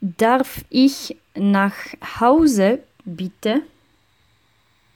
Darf ich nach Hause bitte?